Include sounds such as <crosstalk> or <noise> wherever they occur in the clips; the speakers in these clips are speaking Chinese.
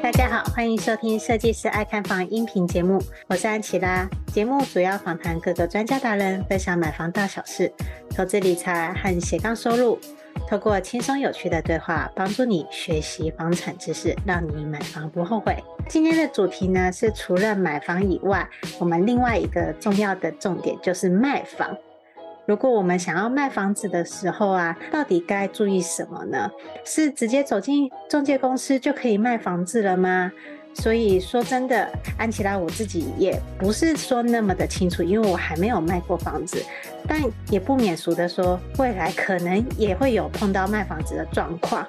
大家好，欢迎收听《设计师爱看房》音频节目，我是安琪拉。节目主要访谈各个专家达人，分享买房大小事、投资理财和斜杠收入。透过轻松有趣的对话，帮助你学习房产知识，让你买房不后悔。今天的主题呢，是除了买房以外，我们另外一个重要的重点就是卖房。如果我们想要卖房子的时候啊，到底该注意什么呢？是直接走进中介公司就可以卖房子了吗？所以说真的，安琪拉我自己也不是说那么的清楚，因为我还没有卖过房子，但也不免俗的说，未来可能也会有碰到卖房子的状况。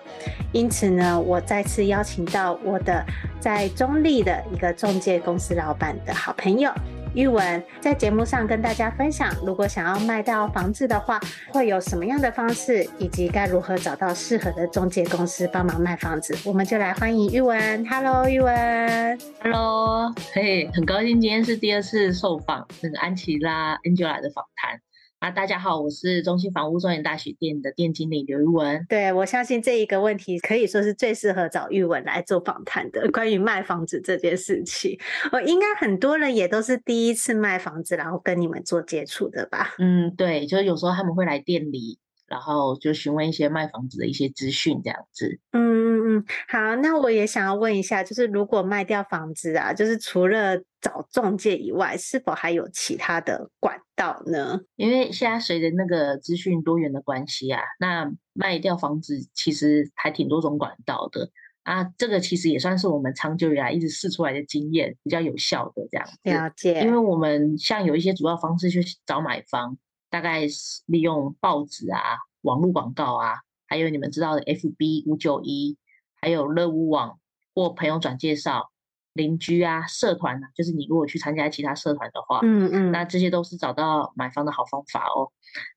因此呢，我再次邀请到我的在中立的一个中介公司老板的好朋友。玉文在节目上跟大家分享，如果想要卖掉房子的话，会有什么样的方式，以及该如何找到适合的中介公司帮忙卖房子。我们就来欢迎玉文。Hello，玉文。Hello，嘿，hey, 很高兴今天是第二次受访那个安琪拉 Angela 的访谈。啊，大家好，我是中信房屋中原大学店的店经理刘玉文。对，我相信这一个问题可以说是最适合找玉文来做访谈的，关于卖房子这件事情。我应该很多人也都是第一次卖房子，然后跟你们做接触的吧？嗯，对，就是有时候他们会来店里。然后就询问一些卖房子的一些资讯，这样子。嗯嗯嗯，好，那我也想要问一下，就是如果卖掉房子啊，就是除了找中介以外，是否还有其他的管道呢？因为现在随着那个资讯多元的关系啊，那卖掉房子其实还挺多种管道的啊。这个其实也算是我们长久以来一直试出来的经验，比较有效的这样子。了解。因为我们像有一些主要方式去找买房。大概是利用报纸啊、网络广告啊，还有你们知道的 FB 五九一，还有乐屋网或朋友转介绍、邻居啊、社团啊，就是你如果去参加其他社团的话，嗯嗯，那这些都是找到买方的好方法哦。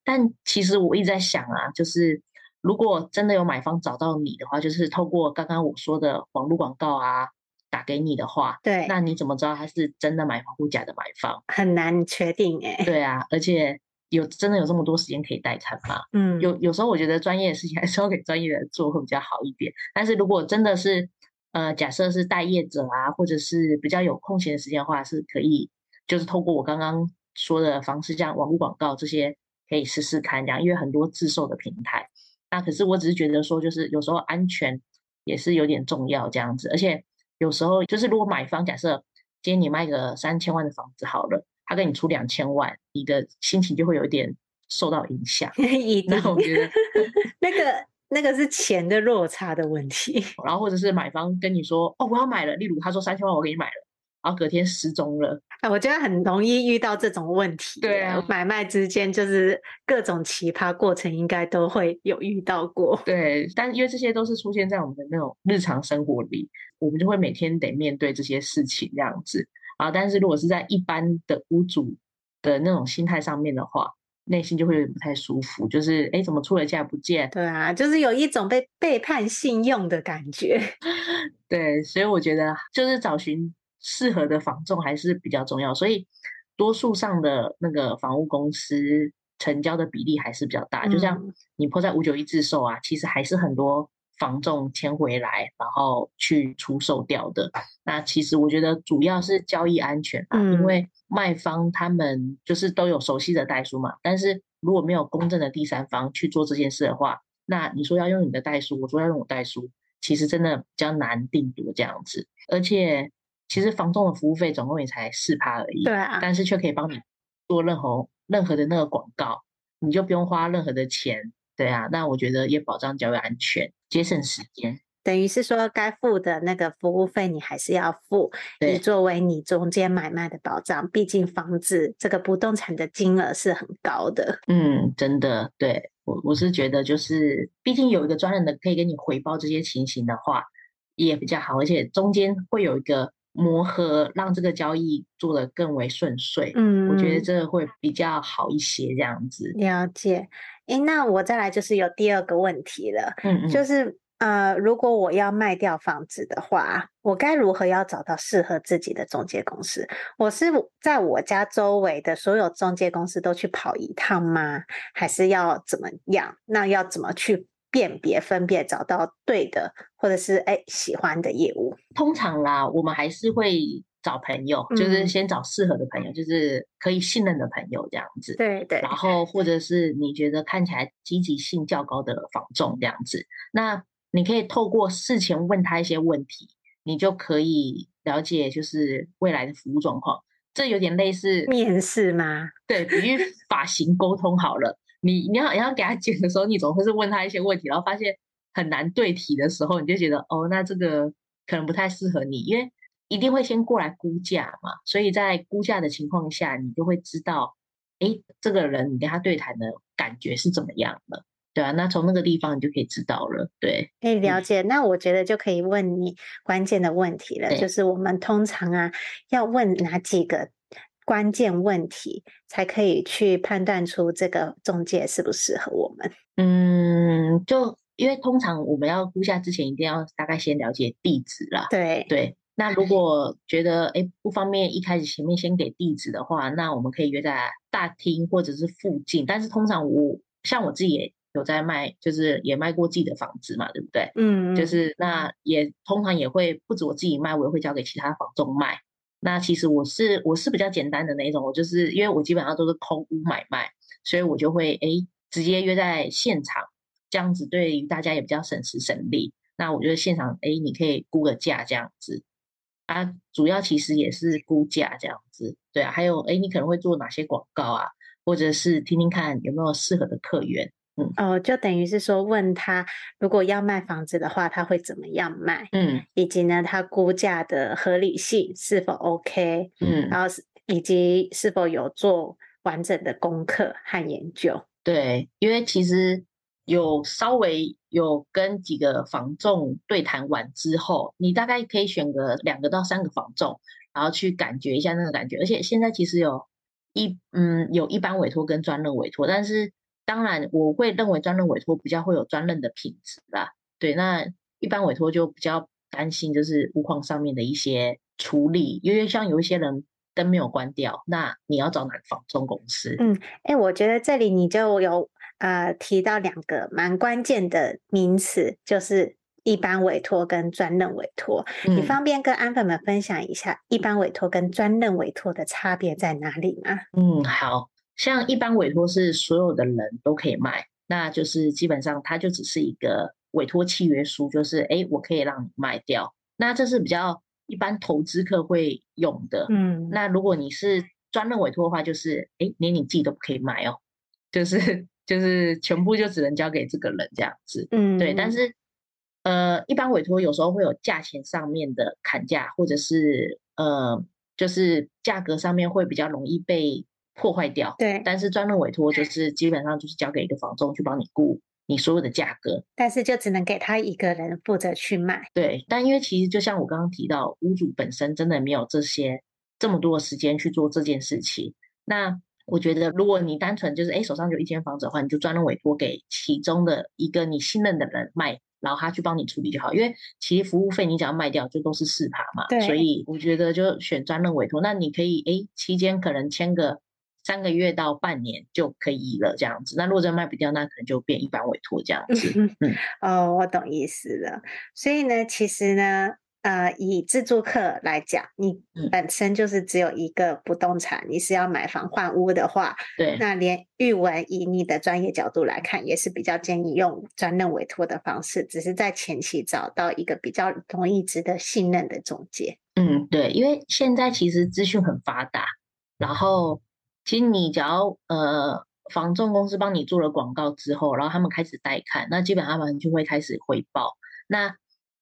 但其实我一直在想啊，就是如果真的有买方找到你的话，就是透过刚刚我说的网络广告啊打给你的话，对，那你怎么知道他是真的买方或假的买方？很难确定诶。对啊，而且。有真的有这么多时间可以代看吗？嗯，有有时候我觉得专业的事情还是要给专业的人做会比较好一点。但是如果真的是，呃，假设是待业者啊，或者是比较有空闲的时间的话，是可以就是透过我刚刚说的方式，像网络广告这些，可以试试看这样，因为很多自售的平台。那可是我只是觉得说，就是有时候安全也是有点重要这样子，而且有时候就是如果买方假设今天你卖个三千万的房子好了。他跟你出两千万，你的心情就会有一点受到影响。<laughs> 那我觉得 <laughs> 那个那个是钱的落差的问题。<laughs> 然后或者是买方跟你说：“哦，我要买了。”例如他说三千万我给你买了，然后隔天失踪了。啊，我觉得很容易遇到这种问题。对啊，买卖之间就是各种奇葩过程，应该都会有遇到过。对，但因为这些都是出现在我们的那种日常生活里，我们就会每天得面对这些事情，这样子。啊，但是如果是在一般的屋主的那种心态上面的话，内心就会有点不太舒服，就是哎，怎么出了价不见？对啊，就是有一种被背叛信用的感觉。<laughs> 对，所以我觉得就是找寻适合的房仲还是比较重要，所以多数上的那个房屋公司成交的比例还是比较大，嗯、就像你 PO 在五九一自售啊，其实还是很多。房仲签回来，然后去出售掉的。那其实我觉得主要是交易安全吧，嗯、因为卖方他们就是都有熟悉的代书嘛。但是如果没有公正的第三方去做这件事的话，那你说要用你的代书，我说要用我代书，其实真的比较难定夺这样子。而且其实房仲的服务费总共也才四趴而已，对啊，但是却可以帮你做任何任何的那个广告，你就不用花任何的钱。对啊，那我觉得也保障交易安全，节省时间。等于是说，该付的那个服务费你还是要付，以作为你中间买卖的保障。毕竟房子这个不动产的金额是很高的。嗯，真的，对，我我是觉得就是，毕竟有一个专人的可以跟你回报这些情形的话，也比较好，而且中间会有一个磨合，让这个交易做得更为顺遂。嗯，我觉得这个会比较好一些，这样子。了解。诶，那我再来就是有第二个问题了，嗯嗯，就是呃，如果我要卖掉房子的话，我该如何要找到适合自己的中介公司？我是在我家周围的所有中介公司都去跑一趟吗？还是要怎么样？那要怎么去辨别、分辨，找到对的，或者是哎喜欢的业务？通常啦，我们还是会找朋友，就是先找适合的朋友，嗯、就是可以信任的朋友这样子。对对。然后或者是你觉得看起来积极性较高的房仲这样子，那。你可以透过事前问他一些问题，你就可以了解就是未来的服务状况。这有点类似面试吗？对，比喻 <laughs> 发型沟通好了。你你要你要给他剪的时候，你总会是问他一些问题，然后发现很难对题的时候，你就觉得哦，那这个可能不太适合你，因为一定会先过来估价嘛。所以在估价的情况下，你就会知道，哎，这个人你跟他对谈的感觉是怎么样的。对啊，那从那个地方你就可以知道了。对，可以了解。嗯、那我觉得就可以问你关键的问题了，就是我们通常啊要问哪几个关键问题，才可以去判断出这个中介适不适合我们？嗯，就因为通常我们要估价之前，一定要大概先了解地址啦。对对。那如果觉得哎不方便，一开始前面先给地址的话，那我们可以约在大厅或者是附近。但是通常我像我自己也。有在卖，就是也卖过自己的房子嘛，对不对？嗯，就是那也通常也会不止我自己卖，我也会交给其他房仲卖。那其实我是我是比较简单的那一种，我就是因为我基本上都是空屋买卖，所以我就会哎直接约在现场，这样子对于大家也比较省时省力。那我觉得现场哎你可以估个价这样子啊，主要其实也是估价这样子，对啊，还有哎你可能会做哪些广告啊，或者是听听看有没有适合的客源。嗯哦，就等于是说，问他如果要卖房子的话，他会怎么样卖？嗯，以及呢，他估价的合理性是否 OK？嗯，然后是以及是否有做完整的功课和研究？对，因为其实有稍微有跟几个房仲对谈完之后，你大概可以选个两个到三个房仲，然后去感觉一下那个感觉。而且现在其实有一嗯有一般委托跟专任委托，但是。当然，我会认为专任委托比较会有专任的品质啦。对，那一般委托就比较担心，就是屋况上面的一些处理，因为像有一些人灯没有关掉，那你要找哪个房仲公司？嗯，哎，我觉得这里你就有呃提到两个蛮关键的名词，就是一般委托跟专任委托。嗯，你方便跟安粉们分享一下一般委托跟专任委托的差别在哪里吗？嗯，好。像一般委托是所有的人都可以卖，那就是基本上它就只是一个委托契约书，就是哎，我可以让你卖掉。那这是比较一般投资客会用的。嗯，那如果你是专任委托的话，就是哎，连你自己都不可以卖哦，就是就是全部就只能交给这个人这样子。嗯，对。但是呃，一般委托有时候会有价钱上面的砍价，或者是呃，就是价格上面会比较容易被。破坏掉，对，但是专任委托就是基本上就是交给一个房仲去帮你估你所有的价格，但是就只能给他一个人负责去卖。对，但因为其实就像我刚刚提到，屋主本身真的没有这些这么多的时间去做这件事情。那我觉得，如果你单纯就是哎手上就一间房子的话，你就专任委托给其中的一个你信任的人卖，然后他去帮你处理就好。因为其实服务费你只要卖掉就都是四趴嘛，所以我觉得就选专任委托。那你可以哎期间可能签个。三个月到半年就可以了，这样子。那如果真卖不掉，那可能就变一般委托这样子。嗯，<laughs> 哦，我懂意思了。所以呢，其实呢，呃，以自住客来讲，你本身就是只有一个不动产，你是要买房换屋的话，对，那连玉文以你的专业角度来看，也是比较建议用专任委托的方式，只是在前期找到一个比较容易值得信任的中介。嗯，对，因为现在其实资讯很发达，然后。其实你只要呃，房仲公司帮你做了广告之后，然后他们开始带看，那基本上他们就会开始回报。那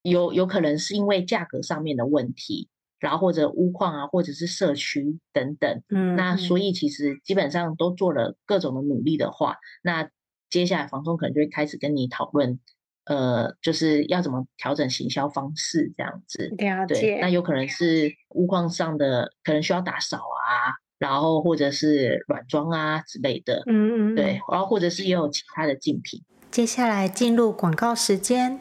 有有可能是因为价格上面的问题，然后或者屋况啊，或者是社区等等。嗯，那所以其实基本上都做了各种的努力的话，那接下来房东可能就会开始跟你讨论，呃，就是要怎么调整行销方式这样子。了解。对，那有可能是屋况上的，可能需要打扫啊。然后或者是软装啊之类的，嗯嗯，对，然后或者是也有其他的竞品。接下来进入广告时间。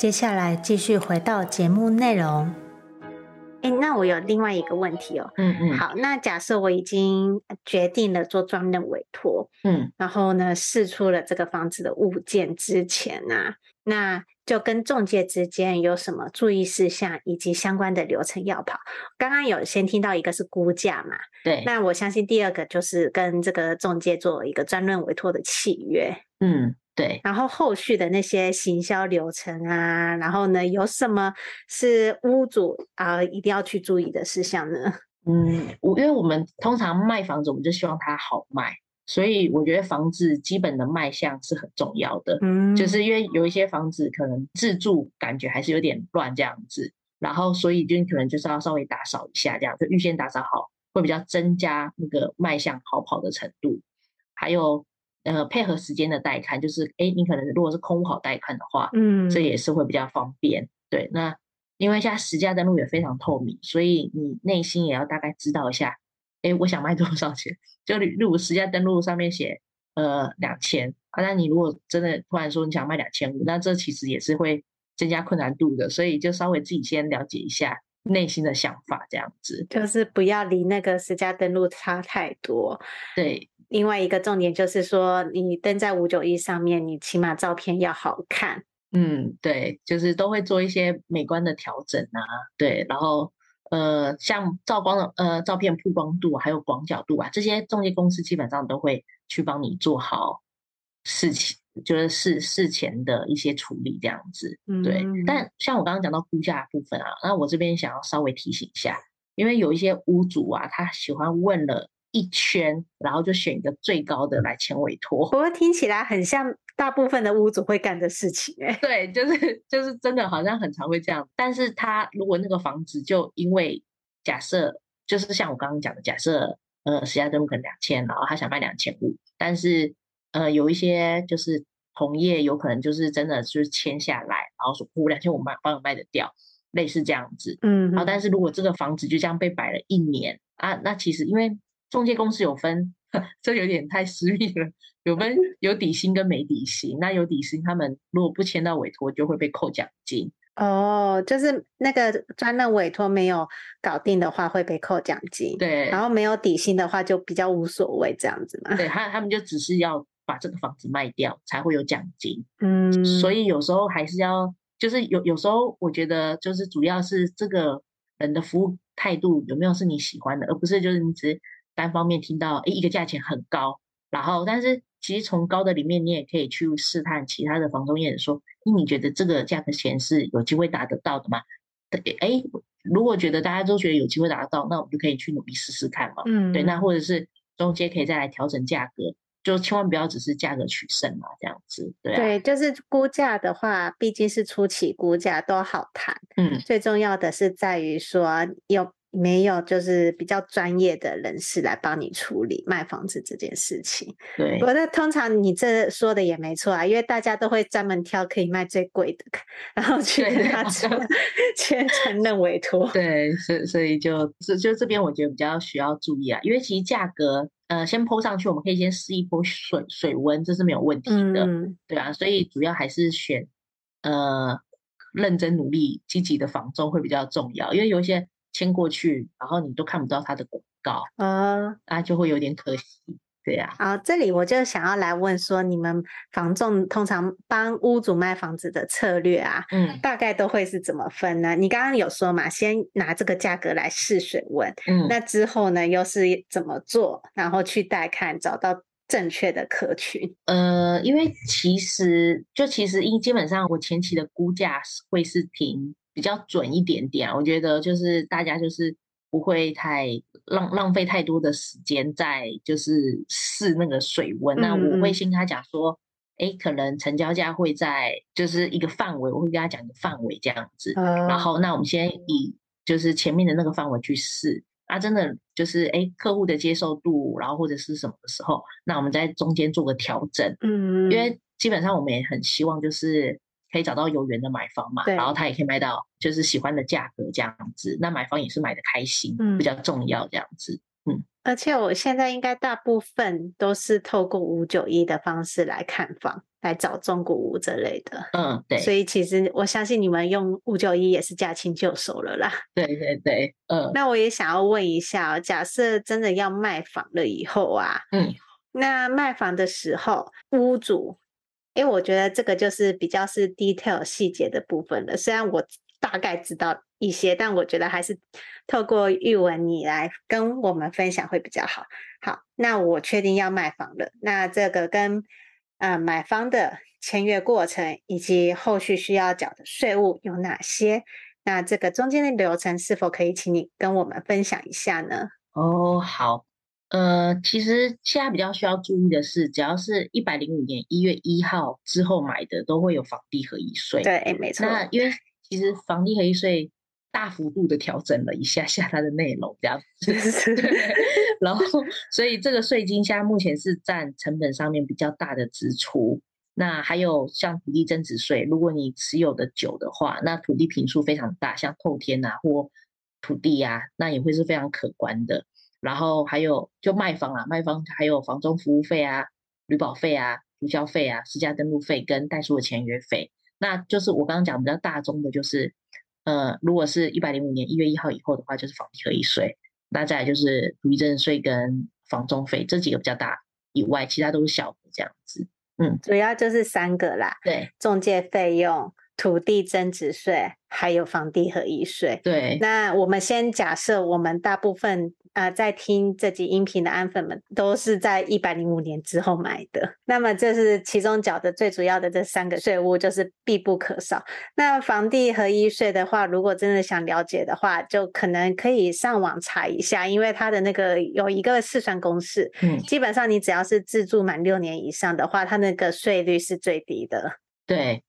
接下来继续回到节目内容。哎，那我有另外一个问题哦。嗯嗯。好，那假设我已经决定了做专任委托，嗯，然后呢，试出了这个房子的物件之前呢、啊，那就跟中介之间有什么注意事项以及相关的流程要跑？刚刚有先听到一个是估价嘛？对。那我相信第二个就是跟这个中介做一个专任委托的契约。嗯。对，然后后续的那些行销流程啊，然后呢，有什么是屋主啊、呃、一定要去注意的事项呢？嗯，我因为我们通常卖房子，我们就希望它好卖，所以我觉得房子基本的卖相是很重要的。嗯，就是因为有一些房子可能自住感觉还是有点乱这样子，然后所以就可能就是要稍微打扫一下，这样就预先打扫好，会比较增加那个卖相好跑的程度，还有。呃，配合时间的带看，就是哎，你可能如果是空屋好带看的话，嗯，这也是会比较方便。对，那因为现在实价登录也非常透明，所以你内心也要大概知道一下，哎，我想卖多少钱？<laughs> 就例如实价登录上面写呃两千，啊，那你如果真的突然说你想卖两千五，那这其实也是会增加困难度的，所以就稍微自己先了解一下内心的想法，这样子，就是不要离那个实价登录差太多。对。另外一个重点就是说，你登在五九一上面，你起码照片要好看。嗯，对，就是都会做一些美观的调整啊，对，然后呃，像照光的呃照片曝光度还有广角度啊，这些中介公司基本上都会去帮你做好事情，就是事事前的一些处理这样子。对，嗯、但像我刚刚讲到估价部分啊，那我这边想要稍微提醒一下，因为有一些屋主啊，他喜欢问了。一圈，然后就选一个最高的来签委托。不过听起来很像大部分的屋主会干的事情，哎，对，就是就是真的好像很常会这样。但是他如果那个房子就因为假设，就是像我刚刚讲的，假设呃，实价登录可能两千，然后他想卖两千五，但是呃，有一些就是同业有可能就是真的就是签下来，然后说我两千五卖帮我卖得掉，类似这样子。嗯，好，但是如果这个房子就这样被摆了一年啊，那其实因为中介公司有分，<laughs> 这有点太私密了，有分 <laughs> 有底薪跟没底薪，那有底薪他们如果不签到委托就会被扣奖金。哦，就是那个专任委托没有搞定的话会被扣奖金，对，然后没有底薪的话就比较无所谓这样子嘛。对，他他们就只是要把这个房子卖掉才会有奖金，嗯，所以有时候还是要，就是有有时候我觉得就是主要是这个人的服务态度有没有是你喜欢的，而不是就是你只单方面听到诶一个价钱很高，然后但是其实从高的里面你也可以去试探其他的房东业者说。你觉得这个价格钱是有机会达得到的吗？哎，如果觉得大家都觉得有机会达得到，那我们就可以去努力试试看嘛。嗯，对，那或者是中间可以再来调整价格，就千万不要只是价格取胜嘛，这样子。对啊，对，就是估价的话，毕竟是初期估价都好谈。嗯，最重要的是在于说有。没有，就是比较专业的人士来帮你处理卖房子这件事情。对，我觉得通常你这说的也没错啊，因为大家都会专门挑可以卖最贵的，然后去跟他 <laughs> 签签承认委托。对，所以所以就就就这边我觉得比较需要注意啊，因为其实价格呃先 po 上去，我们可以先试一波水水温，这是没有问题的，嗯、对啊，所以主要还是选呃认真努力积极的房仲会比较重要，因为有一些。签过去，然后你都看不到它的广告啊，啊，就会有点可惜，对呀、啊。好，这里我就想要来问说，你们房仲通常帮屋主卖房子的策略啊，嗯，大概都会是怎么分呢？你刚刚有说嘛，先拿这个价格来试水温，嗯，那之后呢，又是怎么做，然后去带看，找到正确的客群？呃，因为其实就其实因基本上我前期的估价会是凭。比较准一点点，我觉得就是大家就是不会太浪浪费太多的时间在就是试那个水温。嗯、那我会先跟他讲说，哎，可能成交价会在就是一个范围，我会跟他讲一个范围这样子。嗯、然后那我们先以就是前面的那个范围去试，啊，真的就是哎客户的接受度，然后或者是什么的时候，那我们在中间做个调整。嗯，因为基本上我们也很希望就是。可以找到有缘的买方嘛，然后他也可以卖到就是喜欢的价格这样子，那买方也是买的开心，嗯，比较重要这样子，嗯。而且我现在应该大部分都是透过五九一的方式来看房，来找中古屋这类的，嗯，对。所以其实我相信你们用五九一也是驾轻就熟了啦。对对对，嗯。那我也想要问一下，假设真的要卖房了以后啊，嗯，那卖房的时候屋主。因为我觉得这个就是比较是 detail 细节的部分了。虽然我大概知道一些，但我觉得还是透过玉文你来跟我们分享会比较好。好，那我确定要卖房了，那这个跟呃买方的签约过程以及后续需要缴的税务有哪些？那这个中间的流程是否可以请你跟我们分享一下呢？哦，好。呃，其实现在比较需要注意的是，只要是一百零五年一月一号之后买的，都会有房地合一税。对，没错。那因为其实房地合一税大幅度的调整了一下下它的内容，这样子。<laughs> 然后，所以这个税金现在目前是占成本上面比较大的支出。那还有像土地增值税，如果你持有的久的话，那土地坪数非常大，像透天啊或土地啊，那也会是非常可观的。然后还有就卖方啦，卖方还有房中服务费啊、旅保费啊、涂销费啊、私家登录费跟代书的签约费。那就是我刚刚讲比较大宗的，就是呃，如果是一百零五年一月一号以后的话，就是房地合一税。那再来就是土地增值税跟房中费这几个比较大以外，其他都是小的这样子。嗯，主要就是三个啦。对，中介费用、土地增值税还有房地合一税。对，那我们先假设我们大部分。啊、呃，在听这集音频的安粉们都是在一百零五年之后买的，那么这是其中缴的最主要的这三个税务，就是必不可少。那房地合一税的话，如果真的想了解的话，就可能可以上网查一下，因为它的那个有一个试算公式，嗯，基本上你只要是自住满六年以上的话，它那个税率是最低的。对。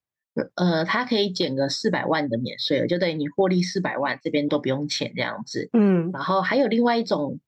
呃，它可以减个四百万的免税额，就等于你获利四百万，这边都不用钱这样子。嗯，然后还有另外一种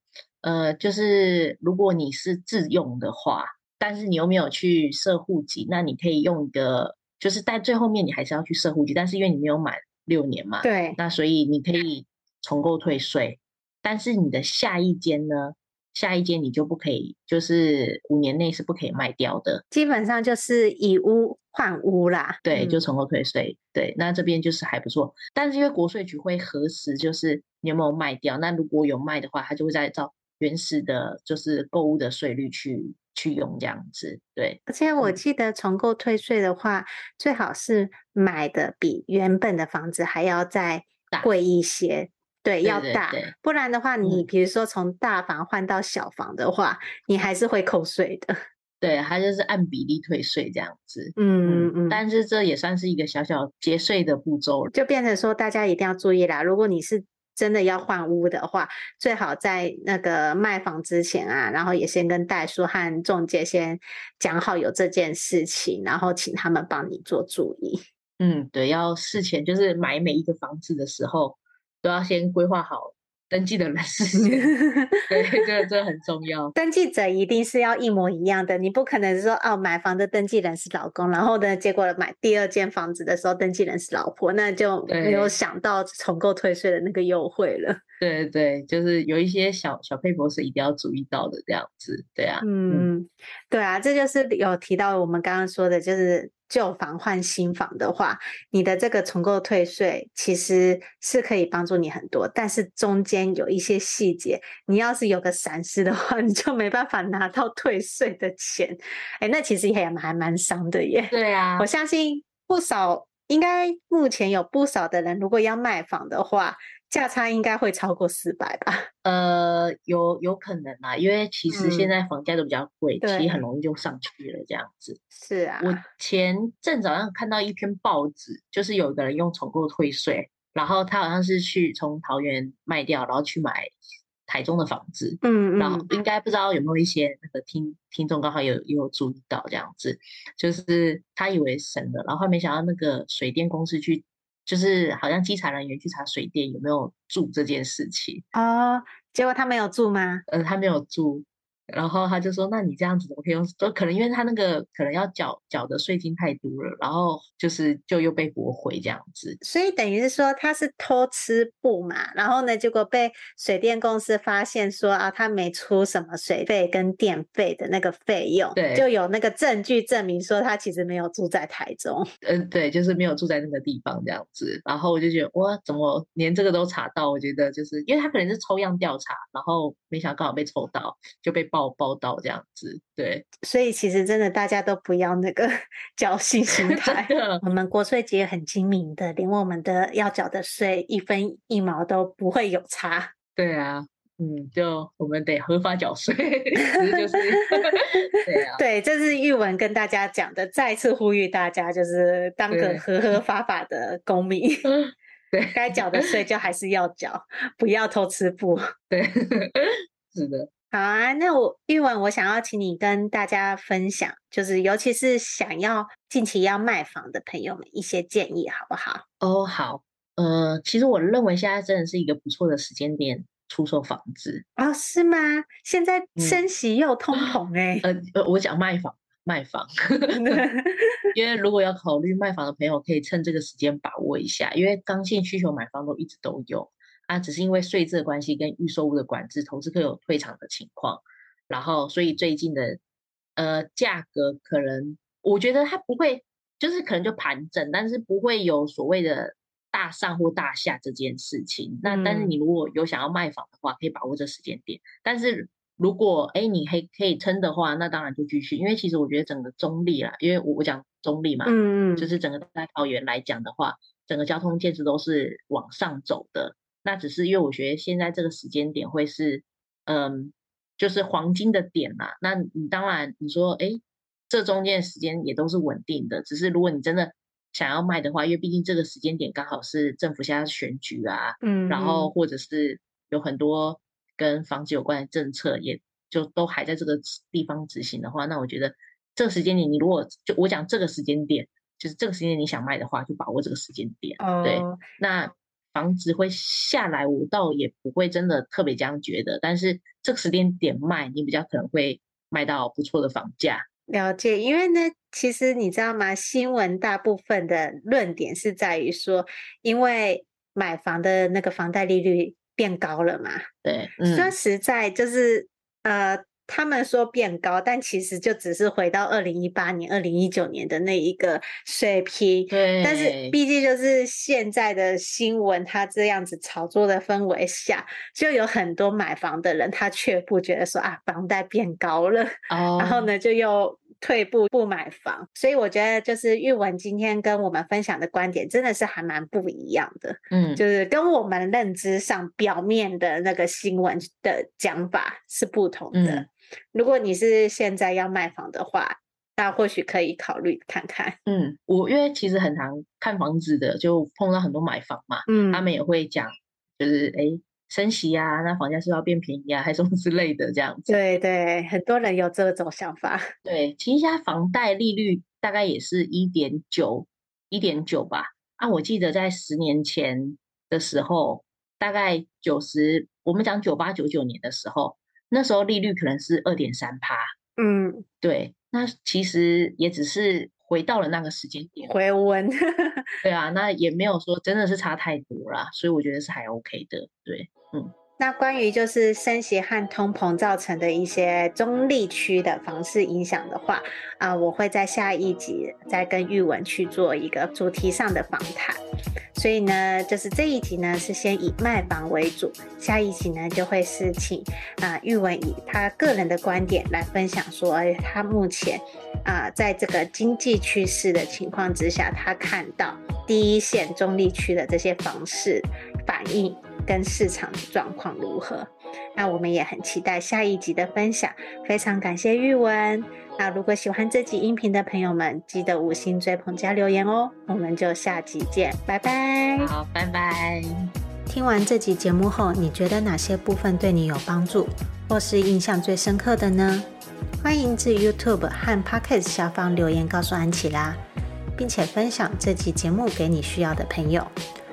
呃，就是如果你是自用的话，但是你又没有去设户籍，那你可以用一个，就是在最后面你还是要去设户籍，但是因为你没有满六年嘛，对，那所以你可以重购退税，但是你的下一间呢？下一间你就不可以，就是五年内是不可以卖掉的。基本上就是以屋换屋啦。对，就重购退税。对，那这边就是还不错。但是因为国税局会核实，就是你有没有卖掉。那如果有卖的话，它就会再照原始的，就是购物的税率去去用这样子。对。而且我记得重购退税的话，嗯、最好是买的比原本的房子还要再贵一些。对，要大，对对对，不然的话，你比如说从大房换到小房的话，嗯、你还是会扣税的。对，它就是按比例退税这样子。嗯嗯嗯。但是这也算是一个小小节税的步骤，就变成说大家一定要注意啦。如果你是真的要换屋的话，最好在那个卖房之前啊，然后也先跟代书和中介先讲好有这件事情，然后请他们帮你做注意。嗯，对，要事前就是买每一个房子的时候。都要先规划好登记的人事先，<laughs> 对，这个这个很重要。登记者一定是要一模一样的，你不可能说哦，买房的登记人是老公，然后呢，结果买第二间房子的时候登记人是老婆，那就没有想到重购退税的那个优惠了。对对，就是有一些小小配博是一定要注意到的，这样子，对啊，嗯，对啊，这就是有提到我们刚刚说的，就是。旧房换新房的话，你的这个重购退税其实是可以帮助你很多，但是中间有一些细节，你要是有个闪失的话，<laughs> 你就没办法拿到退税的钱。哎，那其实也还蛮伤的耶。对啊，我相信不少，应该目前有不少的人，如果要卖房的话。价差应该会超过四百吧？呃，有有可能啊，因为其实现在房价都比较贵，嗯、其实很容易就上去了这样子。是啊，我前阵早上看到一篇报纸，就是有一个人用重购退税，然后他好像是去从桃园卖掉，然后去买台中的房子。嗯嗯，然后应该不知道有没有一些那个听听众刚好有有注意到这样子，就是他以为神了，然后没想到那个水电公司去。就是好像稽查人员去查水电有没有住这件事情哦，结果他没有住吗？呃，他没有住。然后他就说：“那你这样子怎么可以用？就可能因为他那个可能要缴缴的税金太多了，然后就是就又被驳回这样子。所以等于是说他是偷吃布嘛，然后呢，结果被水电公司发现说啊，他没出什么水费跟电费的那个费用，对，就有那个证据证明说他其实没有住在台中。嗯，对，就是没有住在那个地方这样子。然后我就觉得哇，怎么连这个都查到？我觉得就是因为他可能是抽样调查，然后没想到刚好被抽到，就被。报报道这样子，对，所以其实真的大家都不要那个 <laughs> 侥幸心 <laughs> 态。我们国税局很精明的，连我们的要缴的税一分一毛都不会有差。对啊，嗯，就我们得合法缴税，就是 <laughs> 对啊，对，这是玉文跟大家讲的，再次呼吁大家就是当个合合法法的公民，对，该缴的税就还是要缴，不要偷吃布。对，是的。好啊，那我玉文，我想要请你跟大家分享，就是尤其是想要近期要卖房的朋友们一些建议，好不好？哦，好，呃，其实我认为现在真的是一个不错的时间点出售房子哦，是吗？现在升息又通膨哎、欸，呃，我讲卖房，卖房，<laughs> 因为如果要考虑卖房的朋友，可以趁这个时间把握一下，因为刚性需求买房都一直都有。啊，只是因为税制的关系跟预售屋的管制，投资客有退场的情况，然后所以最近的呃价格可能，我觉得它不会，就是可能就盘整，但是不会有所谓的大上或大下这件事情。那但是你如果有想要卖房的话，可以把握这时间点。但是如果哎你还可以撑的话，那当然就继续，因为其实我觉得整个中立啦，因为我我讲中立嘛，嗯嗯，就是整个在桃园来讲的话，整个交通建设都是往上走的。那只是因为我觉得现在这个时间点会是，嗯，就是黄金的点啦。那你当然你说，哎，这中间的时间也都是稳定的。只是如果你真的想要卖的话，因为毕竟这个时间点刚好是政府现在选举啊，嗯，然后或者是有很多跟房子有关的政策，也就都还在这个地方执行的话，那我觉得这个时间点你如果就我讲这个时间点，就是这个时间点你想卖的话，就把握这个时间点。哦，对，那。房子会下来，我倒也不会真的特别这样觉得。但是这个时间点卖，你比较可能会卖到不错的房价。了解，因为呢，其实你知道吗？新闻大部分的论点是在于说，因为买房的那个房贷利率变高了嘛。对，嗯、说实在，就是呃。他们说变高，但其实就只是回到二零一八年、二零一九年的那一个水平。对，但是毕竟就是现在的新闻，它这样子炒作的氛围下，就有很多买房的人，他却不觉得说啊，房贷变高了，哦、然后呢，就又。退步不买房，所以我觉得就是玉文今天跟我们分享的观点真的是还蛮不一样的，嗯，就是跟我们认知上表面的那个新闻的讲法是不同的。嗯，如果你是现在要卖房的话，那或许可以考虑看看。嗯，我因为其实很常看房子的，就碰到很多买房嘛，嗯，他们也会讲，就是哎。升息啊，那房价是要变便宜啊，还是什么之类的这样子？对对，很多人有这种想法。对，其实现在房贷利率大概也是一点九，一点九吧。啊，我记得在十年前的时候，大概九十，我们讲九八九九年的时候，那时候利率可能是二点三趴。嗯，对，那其实也只是。回到了那个时间点，回温，对啊，<laughs> 那也没有说真的是差太多啦，所以我觉得是还 OK 的，对，嗯。那关于就是升息和通膨造成的一些中立区的房市影响的话，啊、我会在下一集再跟玉文去做一个主题上的访谈。所以呢，就是这一集呢是先以卖房为主，下一集呢就会是请啊、玉文以他个人的观点来分享说，他目前啊、在这个经济趋势的情况之下，他看到第一线中立区的这些房市反应。跟市场的状况如何？那我们也很期待下一集的分享。非常感谢玉文。那如果喜欢这集音频的朋友们，记得五星追捧加留言哦。我们就下集见，拜拜。好，拜拜。听完这集节目后，你觉得哪些部分对你有帮助，或是印象最深刻的呢？欢迎至 YouTube 和 Pocket 下方留言告诉安琪拉，并且分享这集节目给你需要的朋友。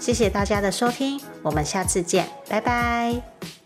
谢谢大家的收听，我们下次见，拜拜。